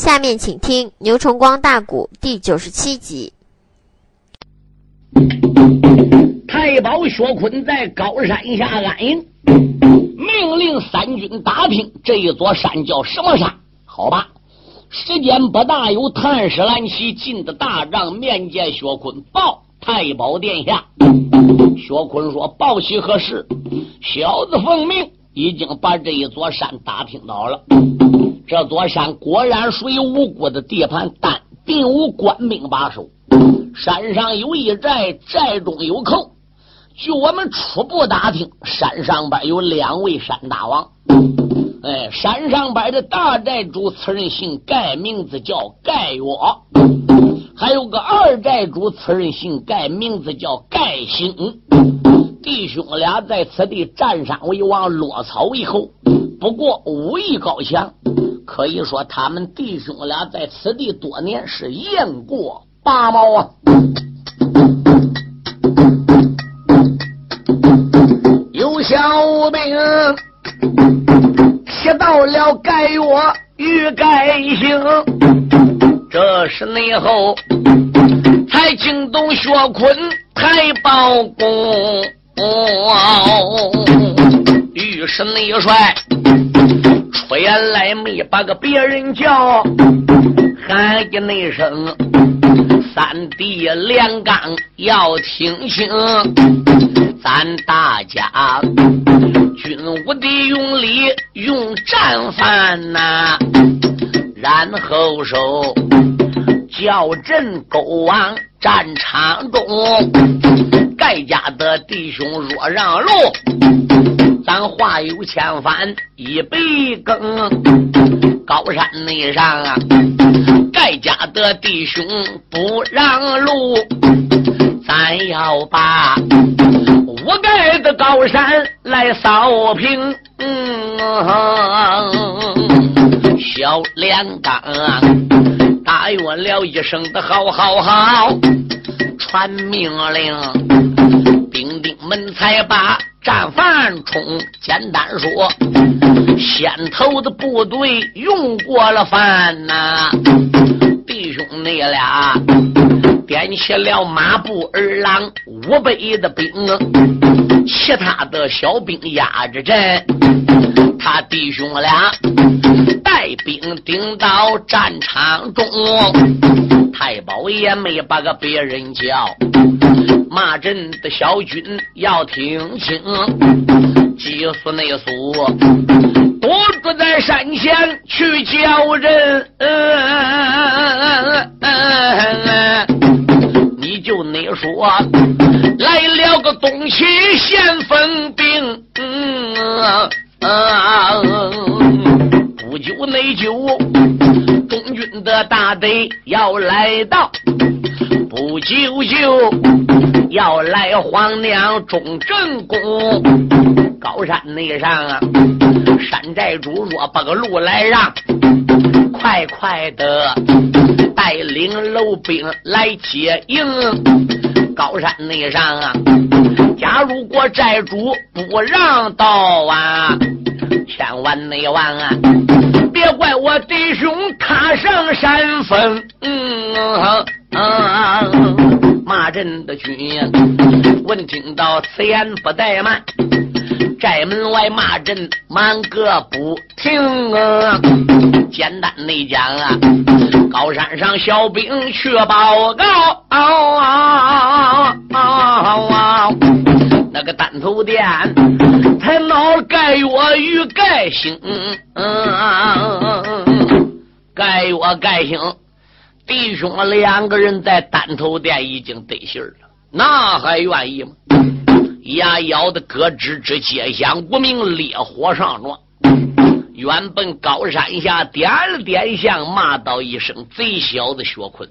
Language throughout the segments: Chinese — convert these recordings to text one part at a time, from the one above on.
下面请听《牛崇光大鼓》第九十七集。太保薛坤在高山下安营，命令三军打听这一座山叫什么山？好吧，时间不大，有探使蓝旗进的大帐面见薛坤，报太保殿下。薛坤说：“报喜何事？小子奉命，已经把这一座山打听到了。”这座山果然属于吴国的地盘，但并无官兵把守。山上有一寨，寨中有寇。据我们初步打听，山上边有两位山大王。哎，山上边的大寨主，此人姓盖，名字叫盖岳；还有个二寨主，此人姓盖，名字叫盖兴。弟兄俩在此地占山为王，落草为寇。不过武艺高强。可以说，他们弟兄俩在此地多年是雁过拔毛啊！有小兵提到了盖岳与盖兴，这是内后才惊动薛坤太保公，御史内帅。出言来没把个别人叫，喊一那声，三弟连刚要听清，咱大家军武的用力用战犯呐，然后手叫阵勾往战场中，盖家的弟兄若让路。咱话有千番一杯羹，高山内上啊，盖家的弟兄不让路，咱要把我盖的高山来扫平。嗯小连刚答应了一声的好好好，传命令，兵丁们才把。战犯冲，简单说，先头的部队用过了饭呐，弟兄你俩点起了马步儿郎五百的兵，其他的小兵压着阵，他弟兄俩带兵顶到战场中，太保也没把个别人叫。骂阵的小军要听清，祭司内苏躲住在山前去叫人，你就那说来了个东齐先锋兵，不久内就的大队要来到，不久就。要来皇娘中正宫，高山内上啊，山寨主若把个路来让，快快的带领楼兵来接应。高山内上啊，假如果寨主不让道啊，千万没忘啊，别怪我弟兄踏上山峰。嗯嗯。骂阵的军，闻听到此言不怠慢，寨门外骂阵满个不停啊！简单的讲啊，高山上小兵去报告啊啊啊，那个单头店才闹盖月与盖兴，盖月盖兴。弟兄两个人在单头店已经得信了，那还愿意吗？牙咬的咯吱吱，街响无名，烈火上撞。原本高山下点了点香，骂道一声：“贼小子，薛坤，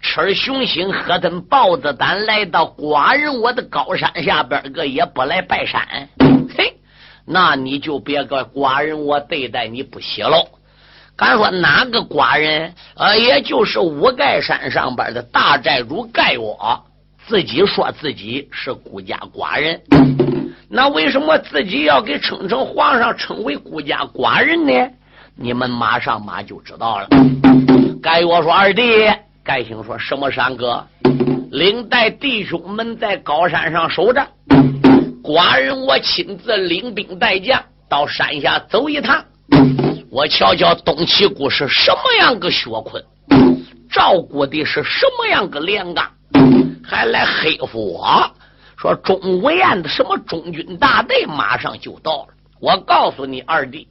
吃雄心，喝顿豹子胆，来到寡人我的高山下边个也不来拜山。嘿，那你就别怪寡人我对待你不喜喽。”敢说哪个寡人？呃，也就是五盖山上边的大寨主盖我，自己说自己是孤家寡人。那为什么自己要给称成皇上称为孤家寡人呢？你们马上马就知道了。该我说二弟，该兴说什么山哥，领带弟兄们在高山上守着，寡人我亲自领兵带将到山下走一趟，我瞧瞧东齐国是什么样个薛坤，赵国的是什么样个连刚，还来黑负我。说钟无艳的什么中军大队马上就到了，我告诉你二弟，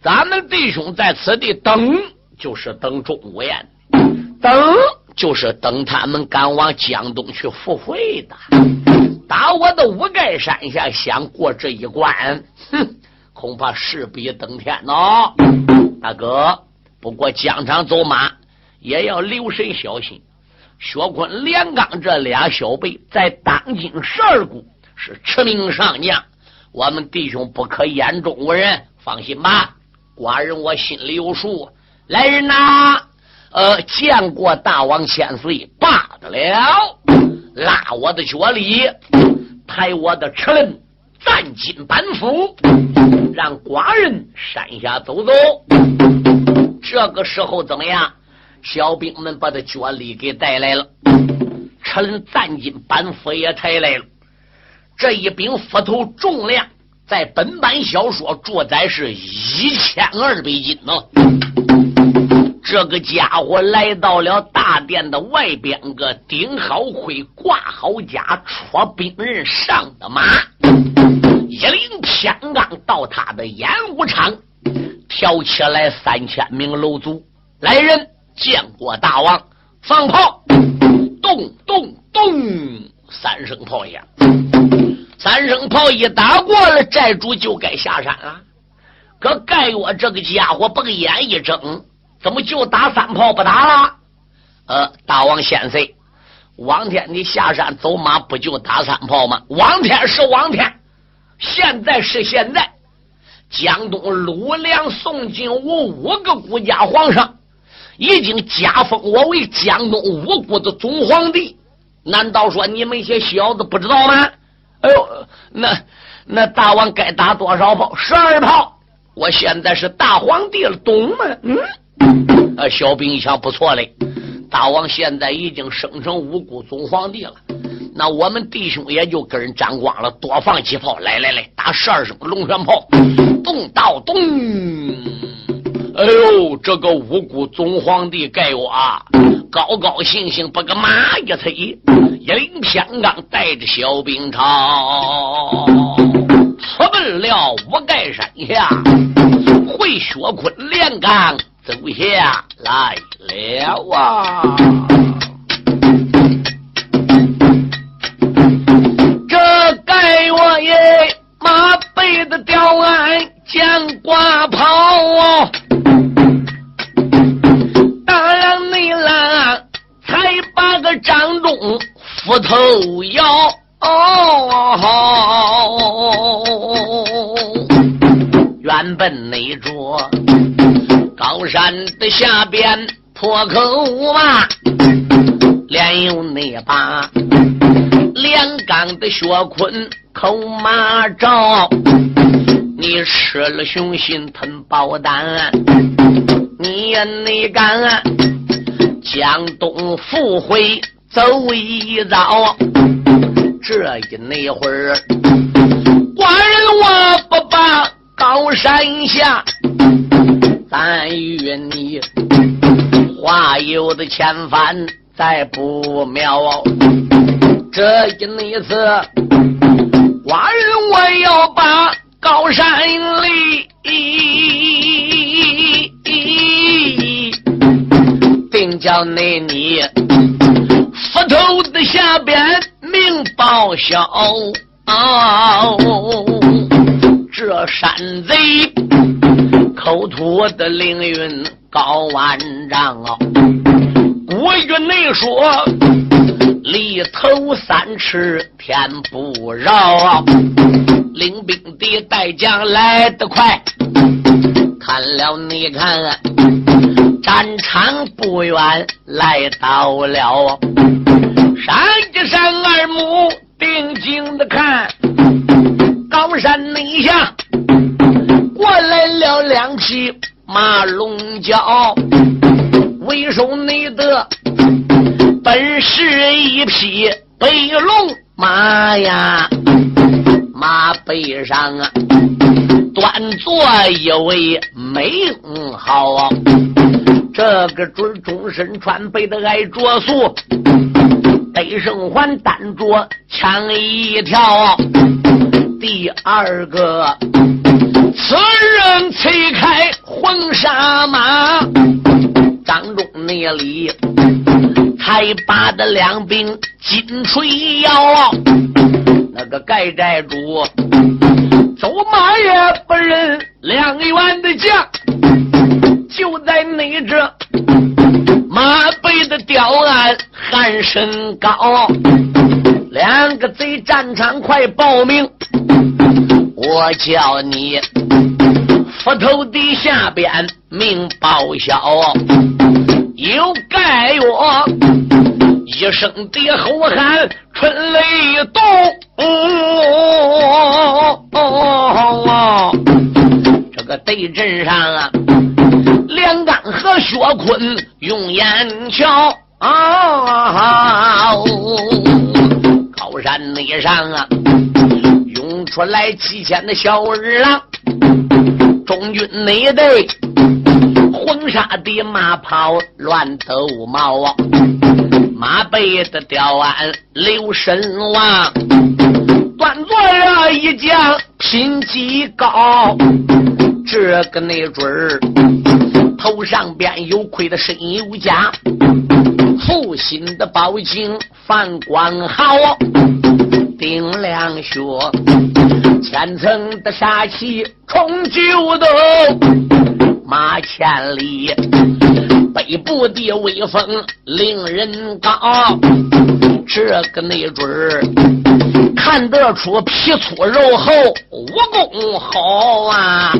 咱们弟兄在此地等，就是等钟无艳，等就是等他们赶往江东去赴会的。打我的五盖山下想过这一关，哼，恐怕势比登天哦。大哥，不过疆场走马也要留神小心。薛坤、连刚这俩小辈在当今十二股是驰名上将，我们弟兄不可眼中无人，放心吧，寡人我心里有数。来人呐，呃，见过大王千岁，罢得了，拉我的脚里，抬我的车轮，暂进板斧，让寡人山下走走。这个时候怎么样？小兵们把他脚力给带来了，车轮战金板斧也抬来了。这一柄斧头重量在本版小说注载是一千二百斤呢。这个家伙来到了大殿的外边，个顶好盔，挂好甲，戳兵刃，上的马，一领偏刚到他的演武场，挑起来三千名楼卒来人。见过大王，放炮，咚咚咚，三声炮响，三声炮一打过了，寨主就该下山了。可盖我这个家伙把个眼一睁，怎么就打三炮不打了？呃，大王先生，往天你下山走马不就打三炮吗？王天是王天，现在是现在，江东鲁梁宋金吴五个国家皇上。已经加封我为江东五国的总皇帝，难道说你们一些小子不知道吗？哎呦，那那大王该打多少炮？十二炮。我现在是大皇帝了，懂吗？嗯，啊，小兵一想不错嘞，大王现在已经升成五国总皇帝了，那我们弟兄也就跟人沾光了，多放几炮，来来来，打十二声龙泉炮，咚到咚。哎呦，这个五谷宗皇帝盖我啊，高高兴兴把个马一催，一领偏刚，带着小兵朝，出奔了五盖山下，会学坤连岗走下来了啊！这盖我耶，马背的吊鞍，将挂袍哦。张忠斧头摇，原本那着高山的下边破口骂，连有那把连钢的血坤口马罩，你吃了雄心吞宝胆，你也你敢？江东复回走一遭，这一那会儿，寡人我不把高山下，但愿你话有的千帆再不妙。这一那次，寡人我要把高山里。叫那你斧头的下边命报销，这山贼口吐的凌云高万丈啊！古语内说里头三尺天不饶啊，领兵的带将来得快，看了你看。战场不远来到了，山一山二目定睛的看，高山内下过来了两匹马龙角，为首内的本是一匹白龙马呀，马背上啊端坐一位美英豪，这个准终身穿背的挨着素。背生还单着枪一条，第二个，此人催开黄沙马，掌中那里才把的两柄金锤摇，那个盖寨主走马也不认两员的将，就在你这。马背的吊鞍，喊声高，两个贼战场快报名，我叫你斧头底下边命报销，有盖我一声的吼喊，春雷动，哦哦哦哦哦哦哦个对阵上啊。梁刚和薛坤用眼瞧啊，高山内上啊，涌出来几千的小儿郎，中军内队黄沙的马跑乱斗毛，马背的吊鞍留神望，端坐着一将品级高，这个那准儿。头上边有盔的身有甲，负心的宝镜反光好，顶亮靴，千层的杀气冲九斗，马千里，北部的威风令人高，这个没准儿看得出皮粗肉厚，武功好啊，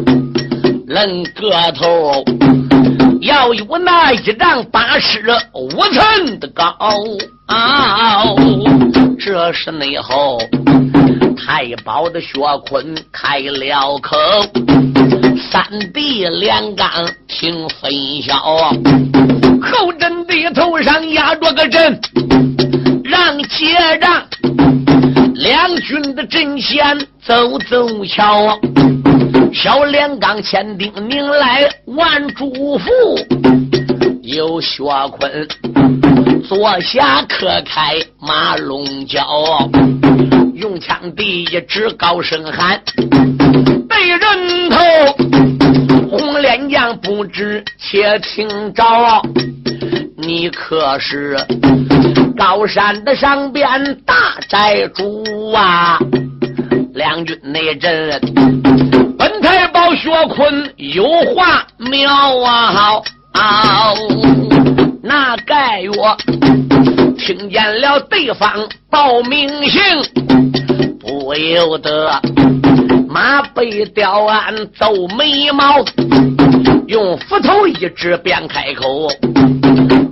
论个头。要有那一丈八尺五寸的高啊，这是内后太保的薛坤开了口，三弟连刚听分晓，后阵的头上压着个阵，让接让。两军的阵线走走瞧。小连刚千叮咛来万嘱咐，有薛坤坐下可开马龙角，用枪第一指高声喊：人头红脸将不知且听着，你可是高山的上边大寨主啊！两军内阵。本太保薛坤有话妙啊！好那盖我听见了对方报名姓，不由得马背吊鞍皱眉毛，用斧头一指便开口：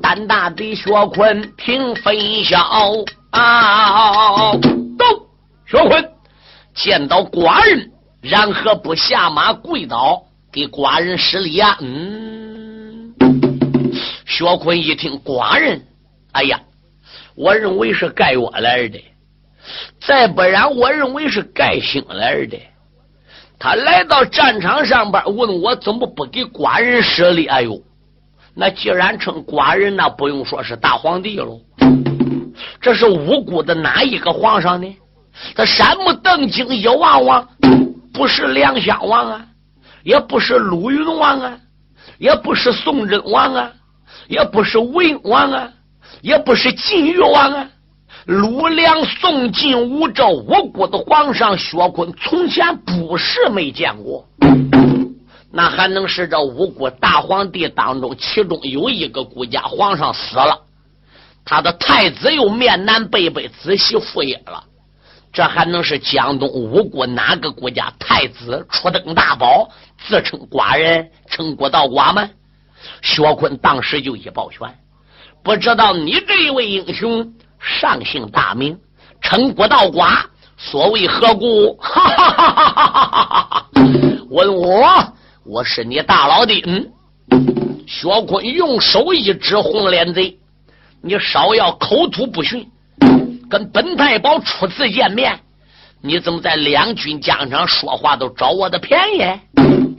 胆大的薛坤听分晓啊！走，薛坤见到寡人。然何不下马跪倒，给寡人施礼呀？嗯，薛坤一听寡人，哎呀，我认为是盖我来的，再不然我认为是盖兴来的。他来到战场上边，问我怎么不给寡人施礼？哎呦，那既然称寡人，那不用说是大皇帝喽。这是无辜的哪一个皇上呢？他山木登京一望望。不是梁襄王啊，也不是鲁云王啊，也不是宋真王啊，也不是魏王啊，也不是晋越王啊。鲁梁宋晋武这五国的皇上薛坤，从前不是没见过，那还能是这五国大皇帝当中，其中有一个国家皇上死了，他的太子又面南背北，子媳妇也了。这还能是江东五国哪个国家太子初登大宝，自称寡人，称国道寡吗？薛坤当时就一抱拳，不知道你这位英雄上姓大名，称国道寡，所谓何故？哈哈哈哈哈哈！问我，我是你大老弟。嗯，薛坤用手一指红脸贼，你少要口吐不逊，跟本太保初次见面，你怎么在两军疆场说话都找我的便宜？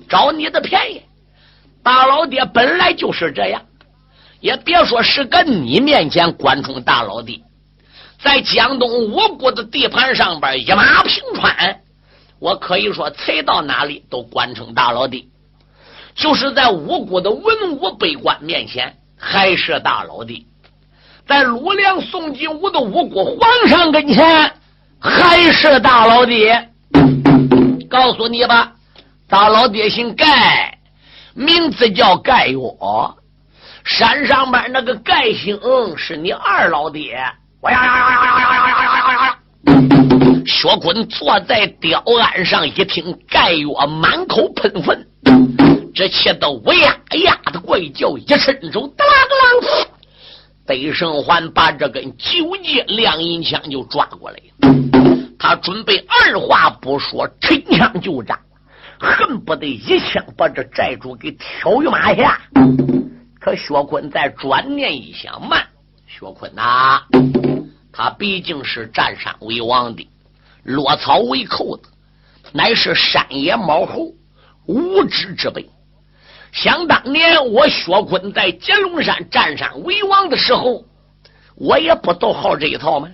找你的便宜？大老爹本来就是这样，也别说是跟你面前关冲大老弟，在江东五谷的地盘上边一马平川，我可以说踩到哪里都关称大老弟。就是在五谷的文武百官面前还是大老弟，在鲁梁宋金武的五谷皇上跟前还是大老弟。告诉你吧，大老爹姓盖。名字叫盖岳，山上边那个盖姓是你二老爹。我呀呀呀呀呀呀呀呀呀呀！薛坤坐在吊案上，一听盖岳满口喷粪，这气得乌呀呀的怪叫，一伸手，哒啦啦，北胜环把这根九节亮银枪就抓过来他准备二话不说，抻枪就扎。恨不得一枪把这寨主给挑于马下，可薛坤再转念一想，慢，薛坤呐，他毕竟是占山为王的，落草为寇的，乃是山野猫猴无知之辈。想当年我薛坤在金龙山占山为王的时候，我也不都好这一套吗？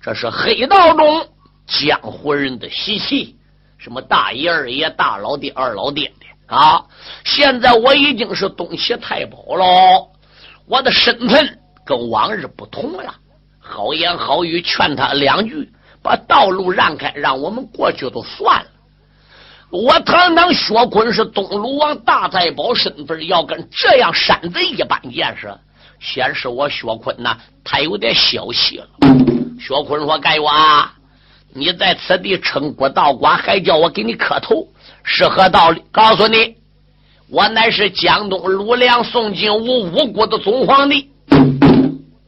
这是黑道中江湖人的习气。什么大爷、二爷、大老爹、二老爹的啊！现在我已经是东西太保了，我的身份跟往日不同了。好言好语劝他两句，把道路让开，让我们过去都算了。我堂堂薛坤是东鲁王大太保身份，要跟这样山贼一般见识，显示我薛坤呐，他有点小气了。薛坤说：“该我。”你在此地称国道馆，还叫我给你磕头，是何道理？告诉你，我乃是江东鲁梁宋金武五国的总皇帝。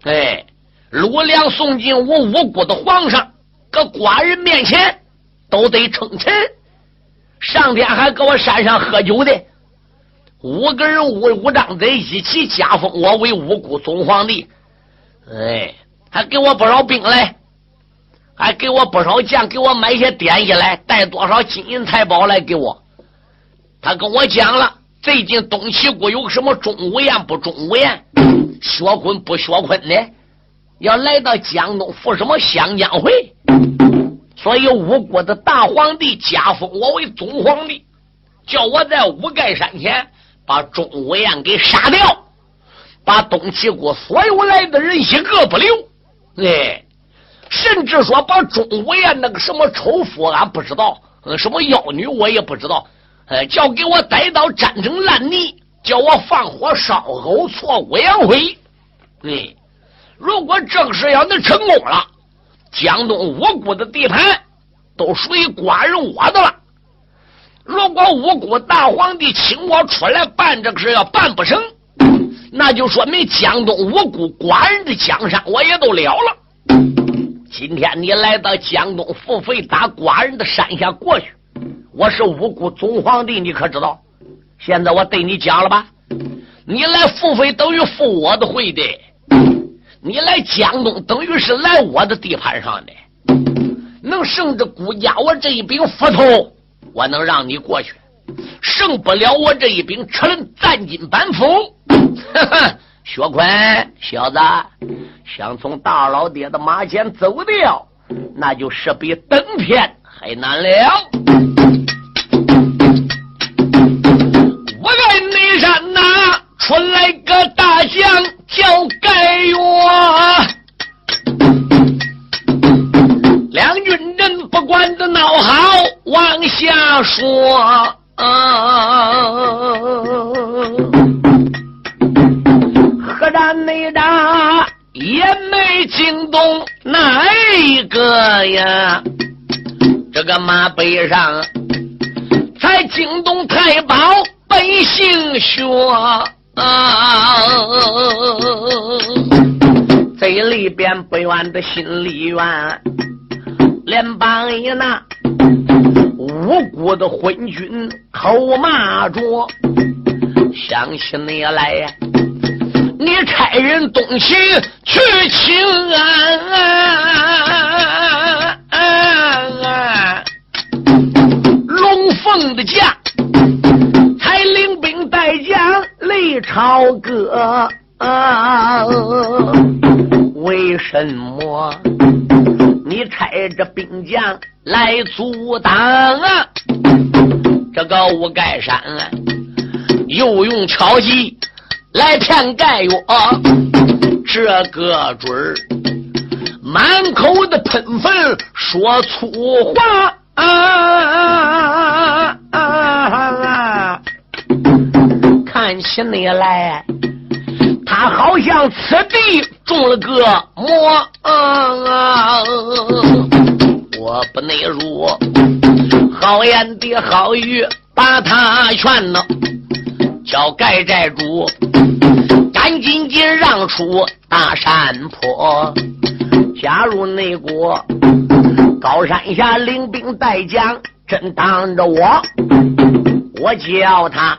哎，鲁梁宋金武五国的皇上，搁寡人面前都得称臣。上天还搁我山上喝酒的，五个人五五张嘴一起加封我为五国总皇帝。哎，还给我不少兵来。还给我不少将，给我买些点衣来，带多少金银财宝来给我。他跟我讲了，最近东齐国有什么中午宴不中午宴，薛坤不薛坤的，要来到江东赴什么湘江会，所以吴国的大皇帝加封我为总皇帝，叫我在五盖山前把钟无艳给杀掉，把东齐国所有来的人一个不留。哎。甚至说把钟无艳那个什么丑妇，俺不知道，什么妖女我也不知道，呃，叫给我逮到粘成烂泥，叫我放火烧狗错乌阳会。哎，如果这个事要能成功了，江东五谷的地盘都属于寡人我的了。如果五谷大皇帝请我出来办这个事要办不成，那就说明江东五谷寡人的江山我也都了了。今天你来到江东付费打寡人的山下过去，我是五谷总皇帝，你可知道？现在我对你讲了吧，你来付费等于付我的会的，你来江东等于是来我的地盘上的，能胜着顾家我这一柄斧头，我能让你过去，胜不了我这一柄车轮战金板斧。薛坤，小子，想从大老爹的马前走掉，那就是比登天还难了。来个大将叫盖岳，两军人不管的闹好，往下说。何战内打也没惊动哪一个呀？这个马背上才惊动太保本姓薛啊！这里边不远的心里怨，连帮一那无辜的昏君口骂着，想起你来呀，你差人东西去请安，龙凤的家，领兵带将雷朝歌。为什么你差着兵将来阻挡啊？这个吴盖山啊，又用巧计来骗盖月，这个准儿满口的喷粪说粗话啊！看起你来。他好像此地中了个魔，我不内如好言的好语把他劝呢，叫盖寨主赶紧紧让出大山坡，加入内国高山下领兵带将，真当着我，我叫他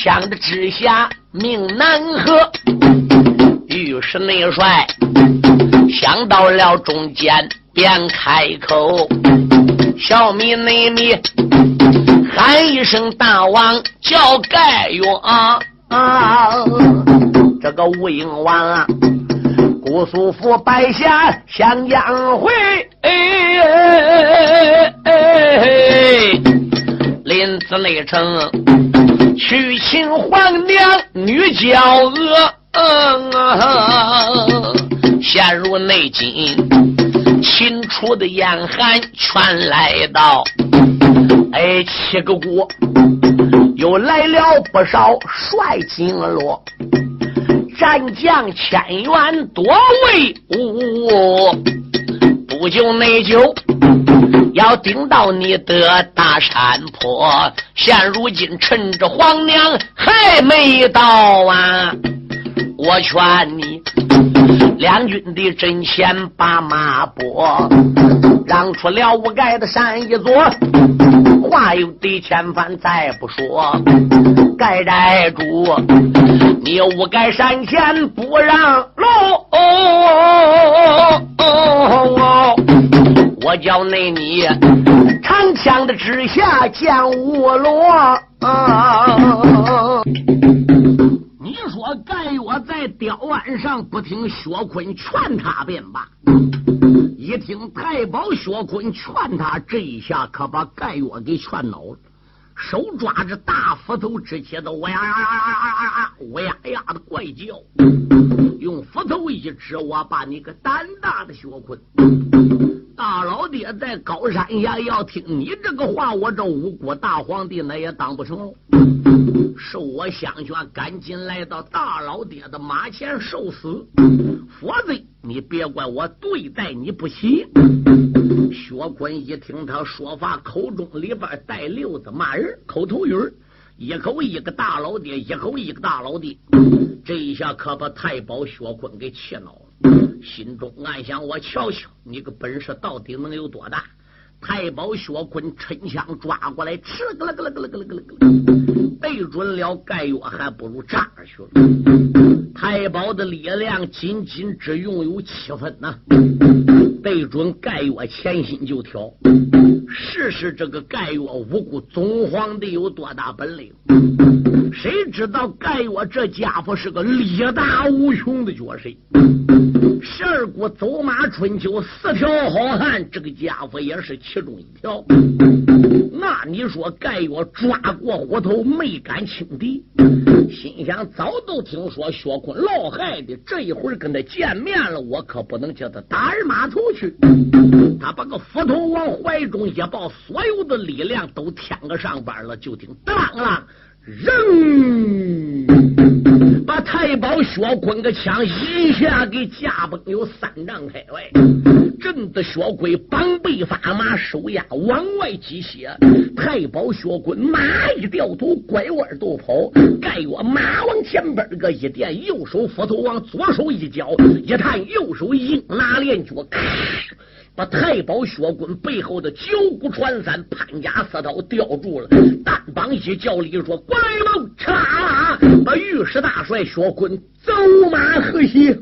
枪的之下。命难合，御史内帅想到了中间，便开口：“小米内米，喊一声大王，叫盖勇啊！这个吴英王啊，姑苏府白下湘江会，临子内城。”娶亲皇娘女娇娥，陷入内境，秦楚的严寒全来到。哎，七个国又来了不少帅金罗，战将千员多威武，不就内疚。要顶到你的大山坡，现如今趁着皇娘还没到啊！我劝你，两军的阵前把马拨，让出了五盖的山一座，话有得千番再不说。盖寨主，你五盖山前不让路。我叫那你长枪的指下将我落。你说盖月在吊案上不听薛坤劝他便罢，一听太保薛坤劝他，这一下可把盖月给劝恼了，手抓着大斧头直接的哇呀呀呀呀呀呀乌呀呀的怪叫，用斧头一指，我把你个胆大的薛坤！大老爹在高山下要听你这个话，我这五国大皇帝那也当不成。受我相劝，赶紧来到大老爹的马前受死，否则你别怪我对待你不起。薛坤一听他说法，口中里边带溜子骂人，口头语一口一个大老爹，一口一个大老爹，这一下可把太保薛坤给气恼了。心中暗想：我瞧瞧你个本事到底能有多大？太保薛坤抻枪抓过来，哧个了个了个了个了个了个，对准了盖月，还不如炸去了。太保的力量仅仅只拥有七分呐，对准盖月前心就挑。试试这个盖月无辜总皇帝有多大本领？谁知道盖月这家伙是个力大无穷的角色？十二国走马春秋四条好汉，这个家伙也是其中一条。那你说盖月抓过虎头，没敢轻敌，心想早都听说薛坤老害的，这一会儿跟他见面了，我可不能叫他打人马头去。他把个斧头往怀中一抱，所有的力量都添个上班了，就听当啷。扔！把太保薛坤个枪一下给架崩有三丈开外，震得薛坤膀背发麻，手压往外挤血。太保薛坤马一掉头，拐弯就跑。盖月马往前边个一垫，右手斧头往左手一交，一探右手硬拿连脚，咔！把太保薛滚背后的九股穿山、潘家四刀吊住了。单膀一叫里说：“过来喽！”嚓，把御史大帅薛滚走马河西。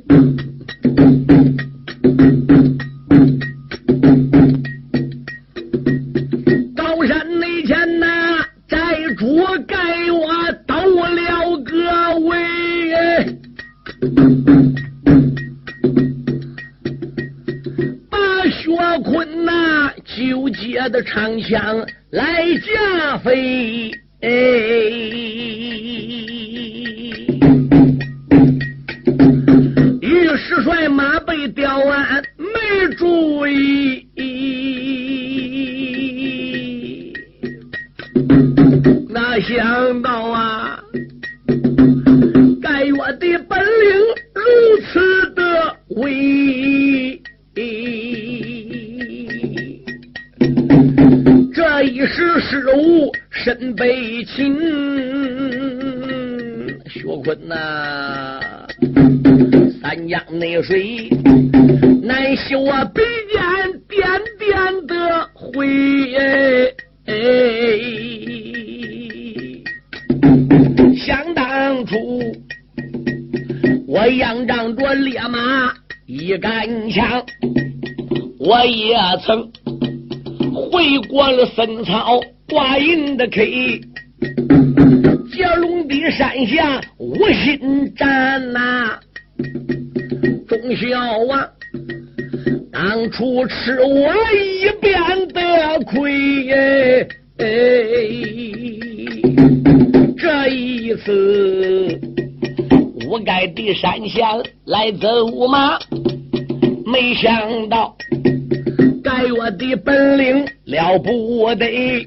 长枪印的 K，接龙的山下无心战呐，忠孝王当初吃我一边的亏，这一次我该的山下来走马，没想到。盖我的本领了不得，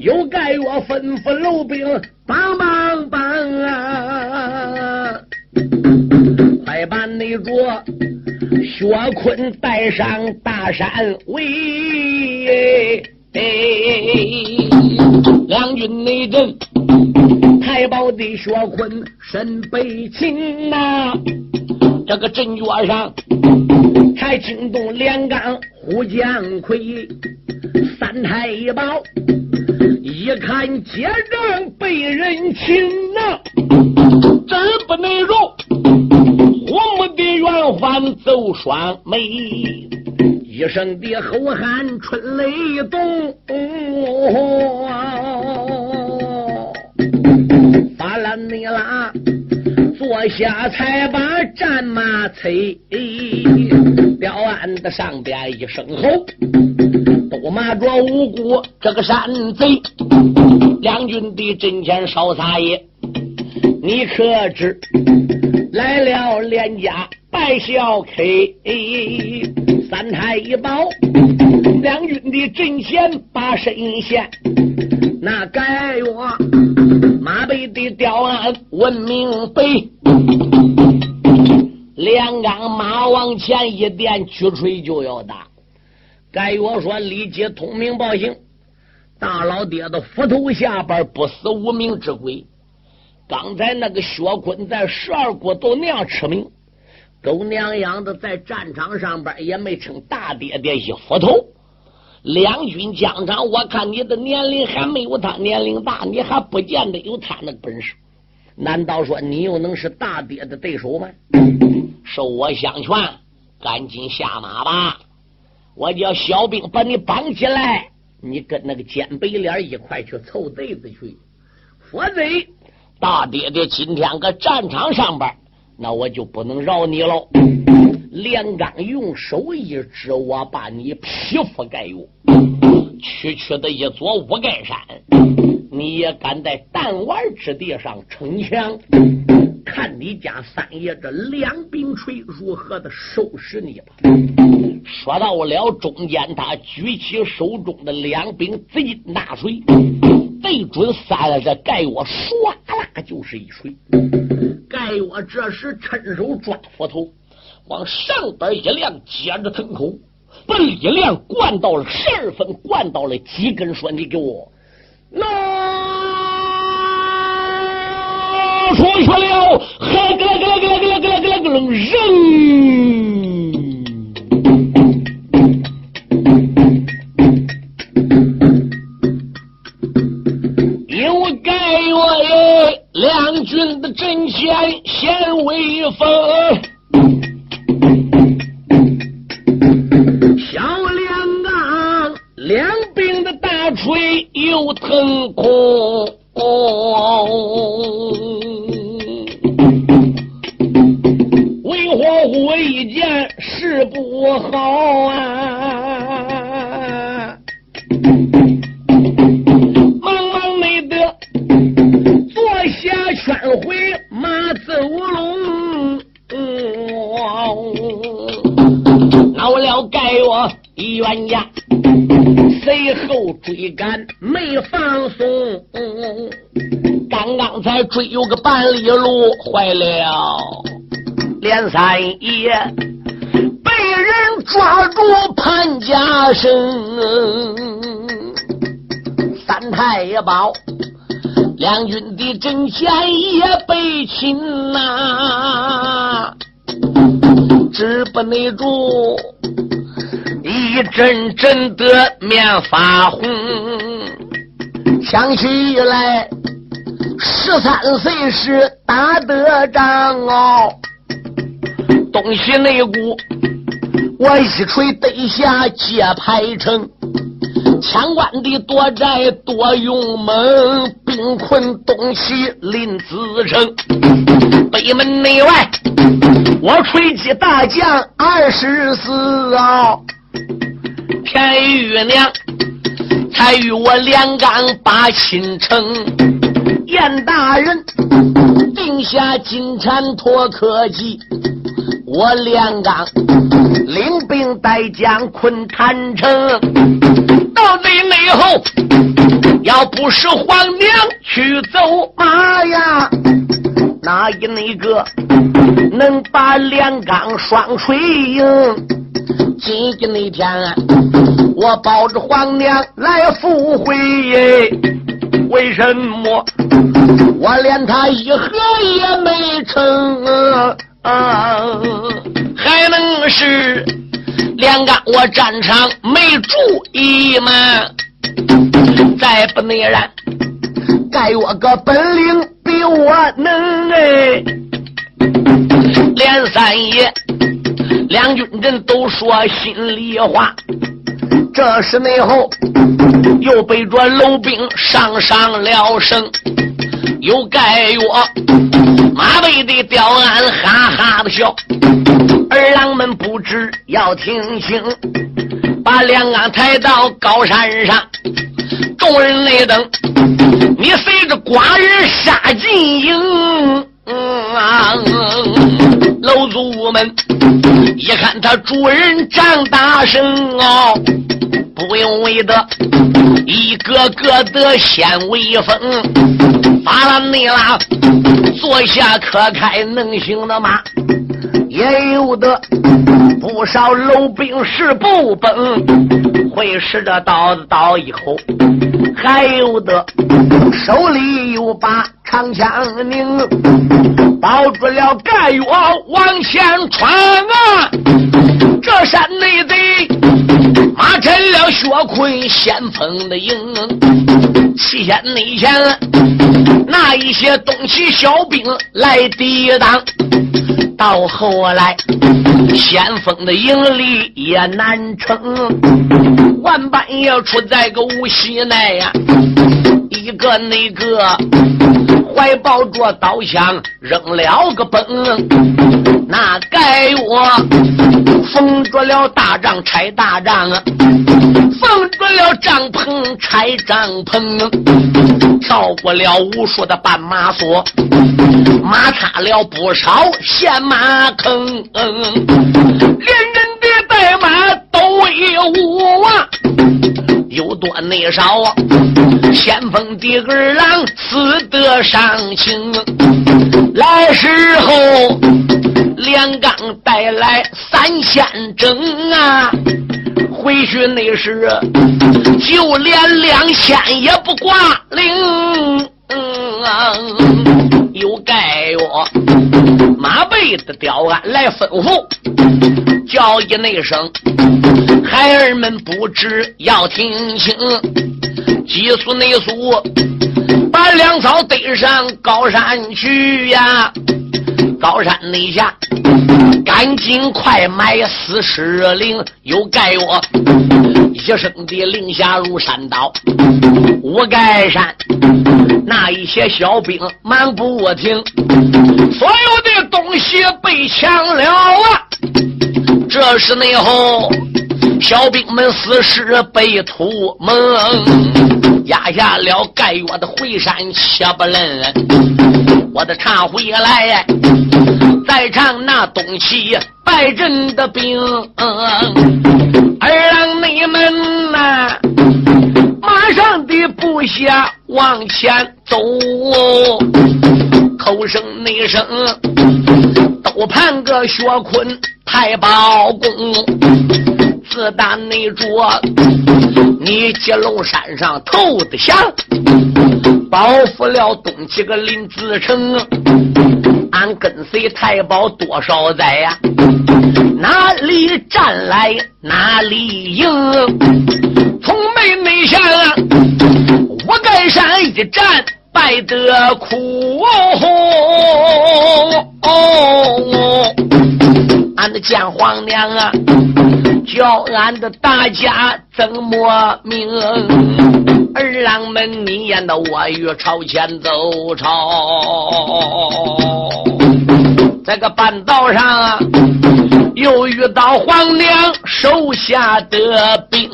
又盖我吩咐楼兵帮帮帮啊！快把那着薛坤带上大山围，两军内阵，太保的薛坤身被擒呐，这个阵脚上。才惊动两杆虎将魁，三太保一看街上被人擒呐，真不能容，我们的元欢奏双眉，一声的吼喊春雷动，发了你啦。坐下，才把战马催。吊鞍的上边一声吼，都骂着无辜这个山贼。两军的阵前少撒野，你可知来了连家败小 K，三太一保，两军的阵前把身陷。那该我马背的吊鞍闻名北，两杆马往前一垫，举锤就要打。该我说立即通明报信，大老爹的斧头下边不死无名之鬼。刚才那个薛坤在十二国都那样出名，狗娘养的在战场上边也没称大爹爹一斧头。两军疆场，我看你的年龄还没有他年龄大，你还不见得有他那个本事。难道说你又能是大爹的对手吗？受我相劝，赶紧下马吧！我叫小兵把你绑起来，你跟那个尖白脸一块去凑对子去。佛贼，大爹爹今天搁战场上边，那我就不能饶你喽。连刚用手一指，我把你皮肤盖哟！区区的一座五盖山，你也敢在弹丸之地上逞强？看你家三爷这两柄锤如何的收拾你吧！说到了中间，他举起手中的两柄紫金大锤，对准三爷这盖我，唰啦就是一锤。盖我这时趁手抓斧头。往上边一亮，接着腾口，把力量灌到了十二分，灌到了几根，说你给我那出去了，还咯咯咯咯咯咯咯咯扔。有盖我耶，两军的阵前坏了，连三爷被人抓住潘家生，三太保两军的阵前也被擒呐。止不内住，一阵阵的面发红，想起来十三岁时打的仗哦，东西内鼓我一锤得下界牌城，枪关的多寨多勇猛，兵困东西临子城，北门内外。我锤击大将二十四啊，田玉娘才与我连杆把亲城，燕大人定下金蝉脱壳计，我连岗领兵带将困坛城，到贼内后，要不是皇娘去走马呀。哪一那个能把连岗双锤赢？今天那天，我抱着皇娘来赴会耶。为什么我连他一合也没成？啊，还能是连个我战场没注意吗？再不那然。该我个本领比我能哎，连三爷、两军阵都说心里话。这时内后又背着楼兵上上了声，又盖我马背的吊鞍哈哈的笑。儿郎们不知要听清，把两杆抬到高山上。众人内等，你随着寡人杀进营。楼主们一看他主人张大生哦，不用为的，一个个的显威风。法拉内拉坐下可开能行的马，也有的不少楼兵是不崩，会使着刀子刀一口。还有的手里有把长枪拧，保住了盖月往前闯啊！这山内贼马成了薛坤先锋的营，七天内前那一些东西小兵来抵挡，到后来先锋的营里也难成。万般要出在个无锡内呀，一个那个怀抱着刀枪扔了个崩，那该我封着了大帐拆大帐啊，封着了帐篷拆帐篷，跳过了无数的绊马索，马踏了不少陷马坑，连人的带马都有啊。有多内少啊？先锋的儿郎死得伤情。来时候，连刚带来三千整啊！回去那时，就连两千也不挂零。嗯有盖我马背的刁案来吩咐，叫一那声，孩儿们不知要听清。急速内速，把粮草堆上高山去呀！高山内下，赶紧快买四十铃，有盖我。一声的令下如山倒，我盖山那一些小兵忙不停，所有的东西被抢了啊！这时内后，小兵们死尸被屠蒙，压下了盖月的回山切不楞。我的唱回来，再唱那东西败阵的兵。儿郎你们呐，马上的部下往前走，口声内声都盼个薛坤太保公。自打那着你接龙山上头的降，报复了东七个林子成，俺跟随太保多少载呀？哪里战来哪里赢，从没内向，我盖山一战败得苦。俺的见皇娘啊，叫俺的大家怎么命？儿郎们，你演的我与朝前走朝，这个半道上啊。又遇到皇娘手下的兵，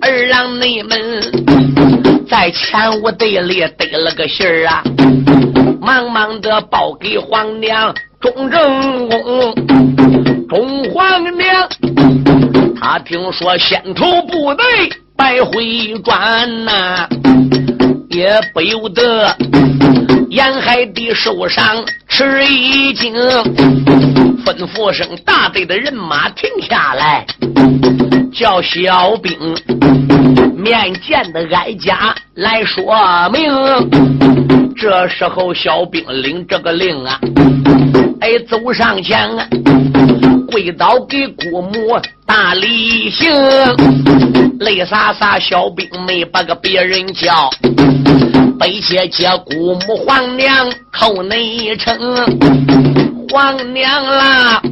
二郎你们在前屋队里得了个信儿啊，忙忙的报给皇娘钟正公。钟皇娘，他听说先头部队败回转呐，也不由得。沿海的受伤吃一惊，吩咐声大队的人马停下来，叫小兵面见的哀家来说明。这时候小兵领这个令啊，哎，走上前，跪倒给姑母大礼行，泪洒洒，小兵没把个别人叫。背些接姑母皇娘叩内称，皇娘啦，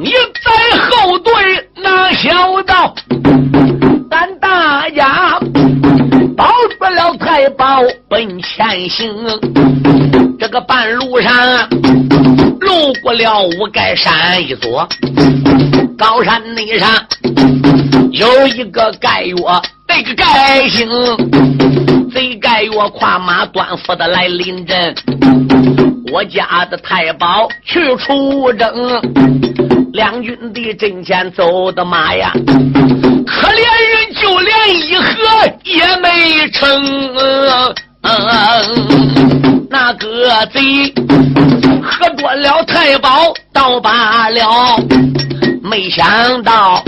你在后队哪小道？咱大家保住了太保奔前行，这个半路上路过了五盖山一座高山内上，有一个盖月，这个盖星。贼盖月跨马端斧的来临阵，我家的太保去出征，两军的阵前走的马呀，可怜人就连一合也没成。那个贼喝多了太保倒罢了，没想到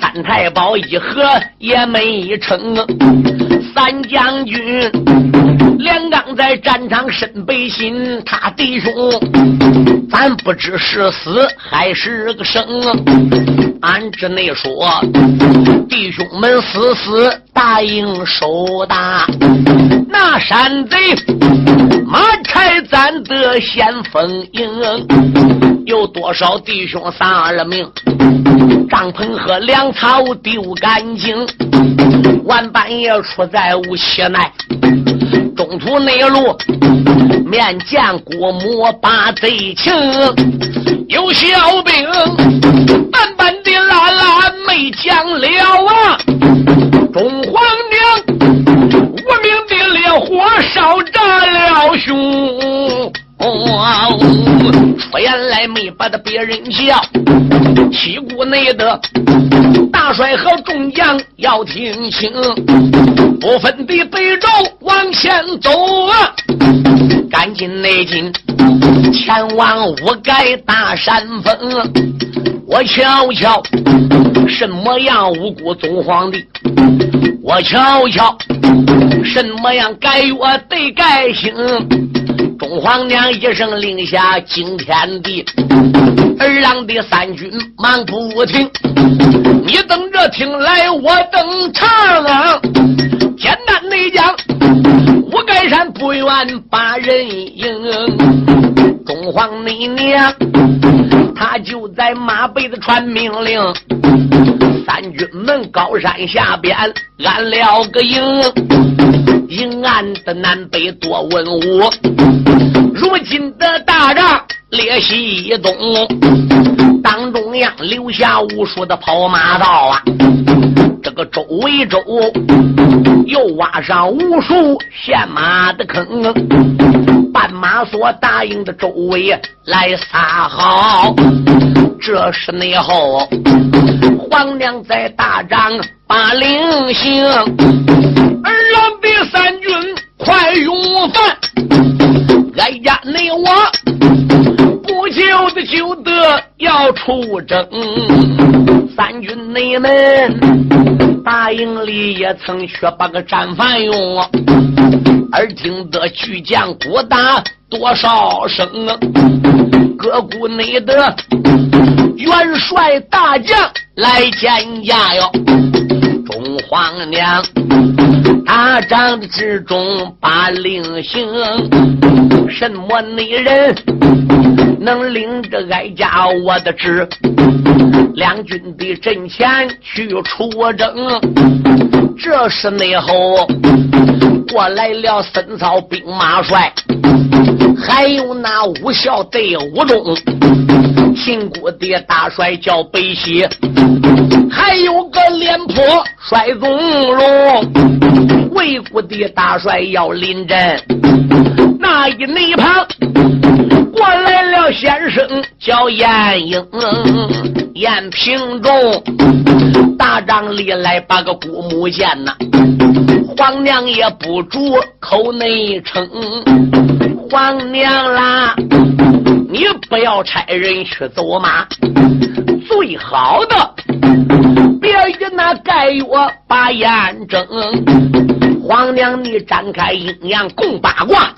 三太保一合也没成。三将军连刚在战场身背心，他弟兄，咱不知是死还是个生。俺只内说，弟兄们死死答应收打那山贼，马拆咱得先锋营。有多少弟兄丧了命？帐篷和粮草丢干净，晚半夜出在无期内，中途内路面见姑母把贼情，有小兵慢慢的拉拉没讲了啊，中皇娘无名的烈火烧炸了胸。哦，出言来没把他别人叫，旗鼓内的大帅和众将要听清，不分的北周往前走啊，赶紧内进，前往五盖大山峰，我瞧瞧什么样五谷宗皇帝，我瞧瞧什么样该我得该行。皇娘一声令下，惊天地，二郎的三军忙不停。你等着听来，我等唱啊！简单的讲，五盖山不愿把人迎。中皇你娘，他就在马背子传命令，三军们高山下边安了个营，营安的南北多文武，如今的大仗列西东，当中央留下无数的跑马道啊，这个周围周又挖上无数陷马的坑。绊马所答应的周围来撒好，这是内后。皇娘在大帐把令行，而俺的三军快用饭，哀家内我不久的就得要出征，三军内们大营里也曾缺把个战犯用。而听得巨将鼓打多少声啊！各股内的元帅大将来见驾哟！中皇娘大帐之中把令行，什么内人能领着哀家我的旨？两军的阵前去出征，这是内后。过来了，森草兵马帅，还有那武校队伍中，秦国的大帅叫北西，还有个廉颇帅宗龙，魏国的大帅要临阵，那一内旁过来了，先生叫晏婴，晏平中，大帐里来把个姑母见呐。皇娘也不住口内称，皇娘啦，你不要差人去走马，最好的别与那盖药把眼睁。皇娘你展开阴阳共八卦，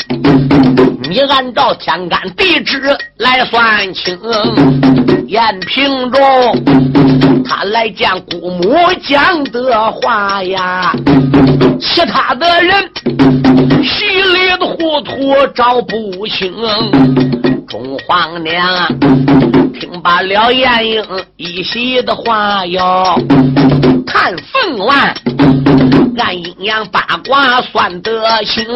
你按照天干地支来算清。燕平中，他来见姑母讲的话呀。其他的人稀里糊涂找不清，中皇娘听罢了晏婴一席的话哟，看凤丸按阴阳八卦算得清，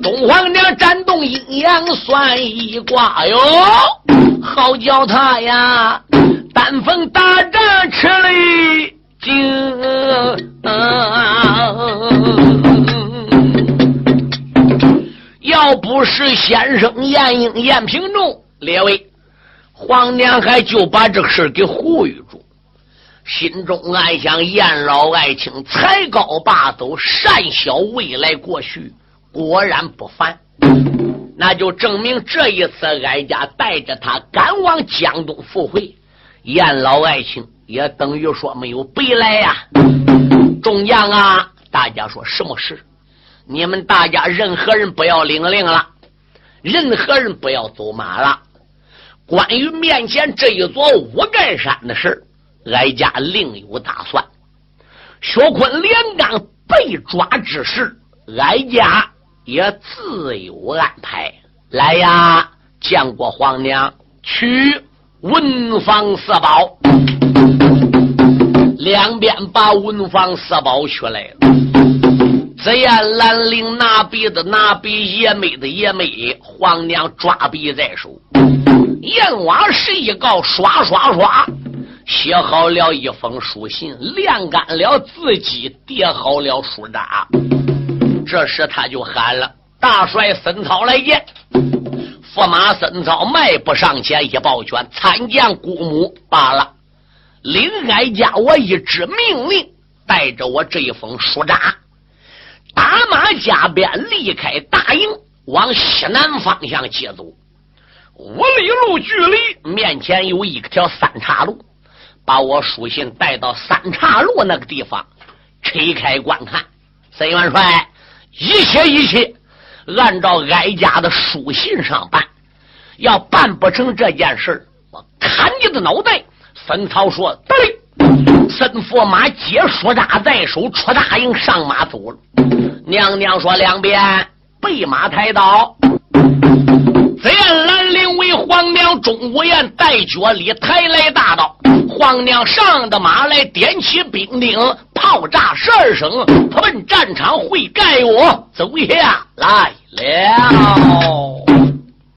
中皇娘展动阴阳算一卦哟，好叫他呀，丹凤大战吃了。惊！要不是先生晏婴、晏平仲列位，皇娘还就把这个事给呼吁住，心中暗想：晏老爱卿才高八斗，善晓未来过去，果然不凡。那就证明这一次哀家带着他赶往江东赴会，晏老爱卿。也等于说没有白来呀！众将啊，大家说什么事？你们大家任何人不要领令了，任何人不要走马了。关于面前这一座五盖山的事哀家另有打算。薛坤连刚被抓之事，哀家也自有安排。来呀，见过皇娘，取文房四宝。两边把文房四宝取来了，紫燕兰陵拿笔的拿笔，爷妹的爷妹，皇娘抓笔在手，阎王是一告，刷刷刷写好了一封书信，晾干了自己，叠好了书札。这时他就喊了：“大帅孙操来见。”驸马孙操迈步上前，一抱拳：“参见姑母罢了。”领哀家我一纸命令，带着我这一封书札，打马加鞭离开大营，往西南方向接走。五里路距离，面前有一条三岔路，把我书信带到三岔路那个地方，拆开观看。孙元帅，一切一切按照哀家的书信上办，要办不成这件事我砍你的脑袋！孙操说：“得嘞。”孙驸马接书扎在手，出大营上马走了。娘娘说：“两边备马抬刀。”紫燕兰陵为皇娘钟无艳带脚里抬来大刀，皇娘上的马来点起兵丁，炮炸十二声，他奔战场会盖我走下来了。